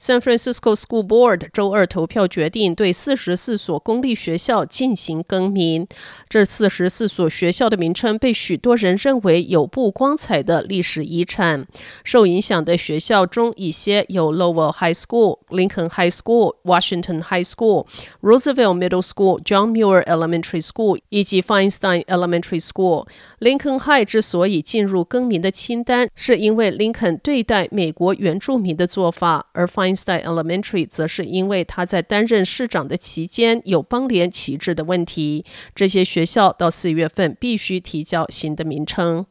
San Francisco School Board 周二投票决定对四十四所公立学校进行更名。这四十四所学校的名称被许多人认为有不光彩的历史遗产。受影响的学校中，一些有 Lowell High School、Lincoln High School、Washington High School、Roosevelt Middle School、John Muir Elementary School 以及 Feinstein Elementary School。Lincoln High 之所以进入更名的清单，是因为林肯对待美国原住民的做法。而 Feinstein Elementary 则是因为他在担任市长的期间有邦联旗帜的问题。这些学校到四月份必须提交新的名称。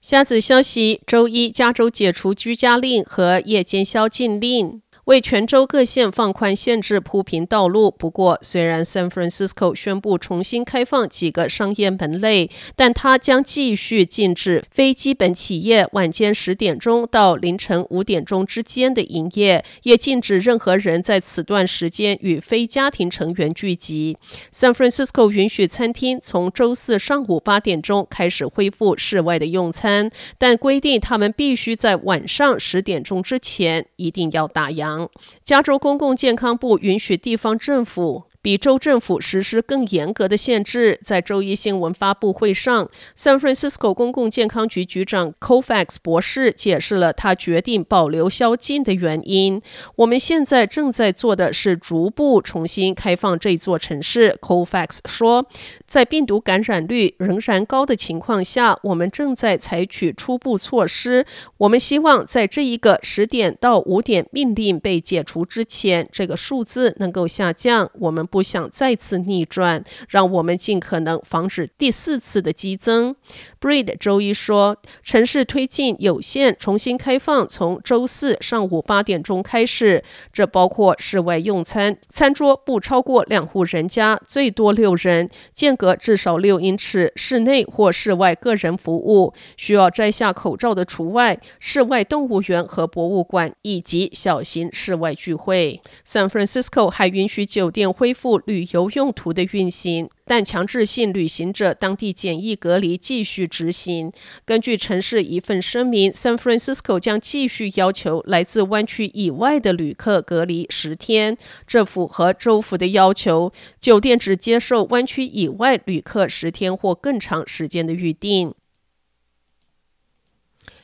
下子消息：周一，加州解除居家令和夜间宵禁令。为全州各县放宽限制铺平道路。不过，虽然 San Francisco 宣布重新开放几个商业门类，但它将继续禁止非基本企业晚间十点钟到凌晨五点钟之间的营业，也禁止任何人在此段时间与非家庭成员聚集。San Francisco 允许餐厅从周四上午八点钟开始恢复室外的用餐，但规定他们必须在晚上十点钟之前一定要打烊。加州公共健康部允许地方政府比州政府实施更严格的限制。在周一新闻发布会上，San Francisco 公共健康局局长 c o f a x 博士解释了他决定保留宵禁的原因。我们现在正在做的是逐步重新开放这座城市 c o f a x 说。在病毒感染率仍然高的情况下，我们正在采取初步措施。我们希望在这一个十点到五点命令被解除之前，这个数字能够下降。我们不不想再次逆转，让我们尽可能防止第四次的激增。Breed 周一说，城市推进有限重新开放，从周四上午八点钟开始，这包括室外用餐，餐桌不超过两户人家，最多六人，间隔至少六英尺，室内或室外个人服务需要摘下口罩的除外，室外动物园和博物馆以及小型室外聚会。San Francisco 还允许酒店恢复旅游用途的运行。但强制性旅行者当地检疫隔离继续执行。根据城市一份声明，San Francisco 将继续要求来自湾区以外的旅客隔离十天，这符合州府的要求。酒店只接受湾区以外旅客十天或更长时间的预订。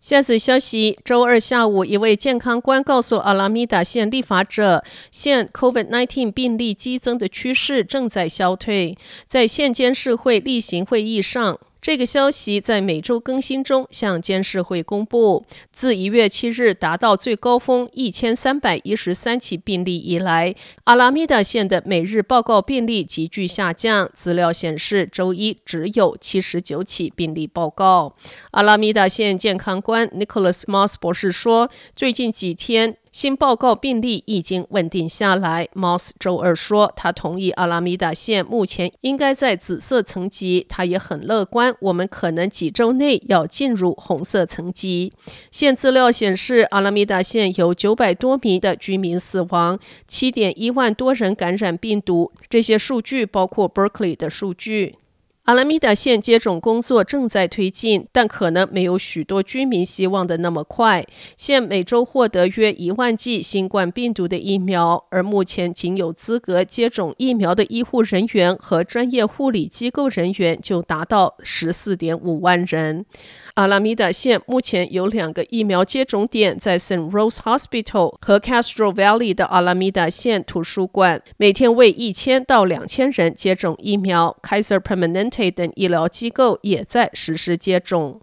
下次消息：周二下午，一位健康官告诉阿拉米达县立法者，县 COVID-19 病例激增的趋势正在消退。在县监事会例行会议上。这个消息在每周更新中向监事会公布。自一月七日达到最高峰一千三百一十三起病例以来，阿拉米达县的每日报告病例急剧下降。资料显示，周一只有七十九起病例报告。阿拉米达县健康官 Nicholas Moss 博士说：“最近几天。”新报告病例已经稳定下来。Moss 周二说，他同意阿拉米达县目前应该在紫色层级。他也很乐观，我们可能几周内要进入红色层级。现资料显示，阿拉米达县有九百多名的居民死亡，七点一万多人感染病毒。这些数据包括 Berkeley 的数据。阿拉米达县接种工作正在推进，但可能没有许多居民希望的那么快。县每周获得约一万剂新冠病毒的疫苗，而目前仅有资格接种疫苗的医护人员和专业护理机构人员就达到十四点五万人。阿拉米达县目前有两个疫苗接种点，在 Saint Rose Hospital 和 Castro Valley 的阿拉米达县图书馆，每天为一千到两千人接种疫苗。Kaiser Permanente 等医疗机构也在实施接种。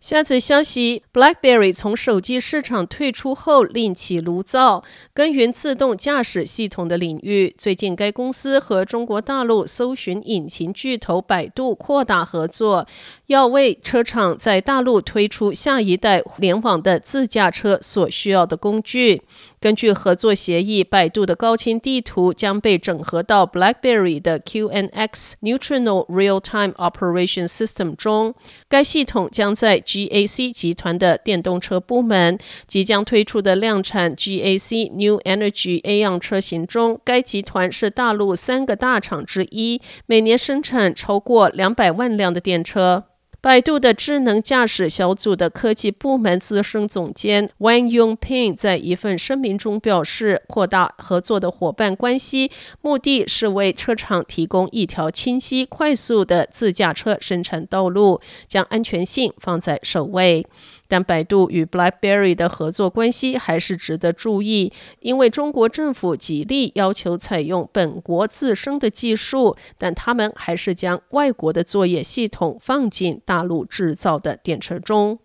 下则消息：BlackBerry 从手机市场退出后，另起炉灶，耕耘自动驾驶系统的领域。最近，该公司和中国大陆搜寻引擎巨头百度扩大合作，要为车厂在大陆推出下一代联网的自驾车所需要的工具。根据合作协议，百度的高清地图将被整合到 BlackBerry 的 QNX Neutrino Real-Time Operation System 中。该系统将在 GAC 集团的电动车部门即将推出的量产 GAC New Energy Aeon 车型中。该集团是大陆三个大厂之一，每年生产超过两百万辆的电车。百度的智能驾驶小组的科技部门资深总监 Wang Yongping 在一份声明中表示，扩大合作的伙伴关系，目的是为车厂提供一条清晰、快速的自驾车生产道路，将安全性放在首位。但百度与 BlackBerry 的合作关系还是值得注意，因为中国政府极力要求采用本国自身的技术，但他们还是将外国的作业系统放进大大陆制造的电车中。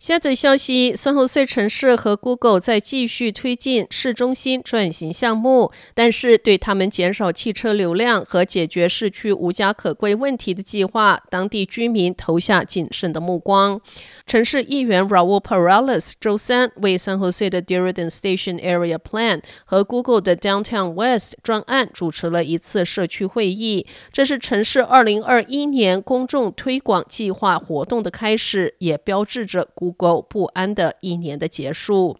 下则消息，San Jose 城市和 Google 在继续推进市中心转型项目，但是对他们减少汽车流量和解决市区无家可归问题的计划，当地居民投下谨慎的目光。城市议员 Raul Perales 周三为 San Jose 的 Diridon Station Area Plan 和 Google 的 Downtown West 专案主持了一次社区会议，这是城市2021年公众推广计划活动的开始，也标志着古不安的一年的结束。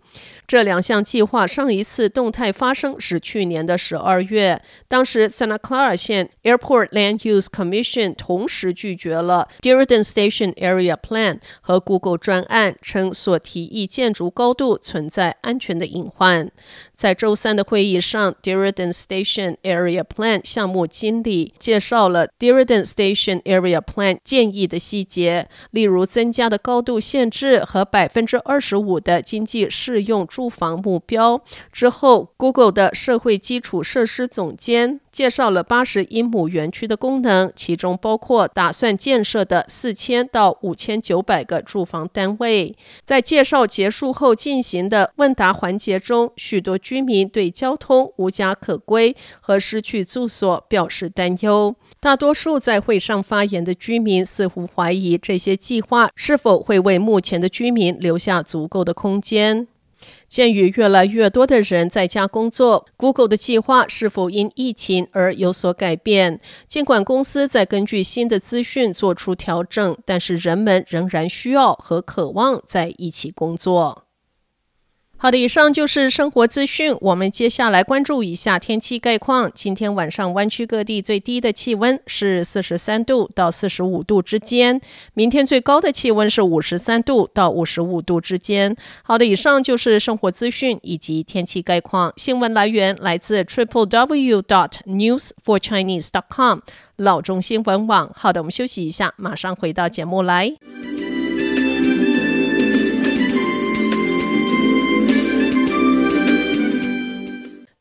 这两项计划上一次动态发生是去年的十二月，当时 Santa Clara 县 Airport Land Use Commission 同时拒绝了 Diridon Station Area Plan 和 Google 专案，称所提议建筑高度存在安全的隐患。在周三的会议上，Diridon Station Area Plan 项目经理介绍了 Diridon Station Area Plan 建议的细节，例如增加的高度限制和百分之二十五的经济适用住房目标。之后，Google 的社会基础设施总监介绍了八十英亩园区的功能，其中包括打算建设的四千到五千九百个住房单位。在介绍结束后进行的问答环节中，许多居民对交通无家可归和失去住所表示担忧。大多数在会上发言的居民似乎怀疑这些计划是否会为目前的居民留下足够的空间。鉴于越来越多的人在家工作，Google 的计划是否因疫情而有所改变？尽管公司在根据新的资讯做出调整，但是人们仍然需要和渴望在一起工作。好的，以上就是生活资讯。我们接下来关注一下天气概况。今天晚上湾区各地最低的气温是四十三度到四十五度之间，明天最高的气温是五十三度到五十五度之间。好的，以上就是生活资讯以及天气概况。新闻来源来自 triple w dot news for chinese dot com 老中新闻网。好的，我们休息一下，马上回到节目来。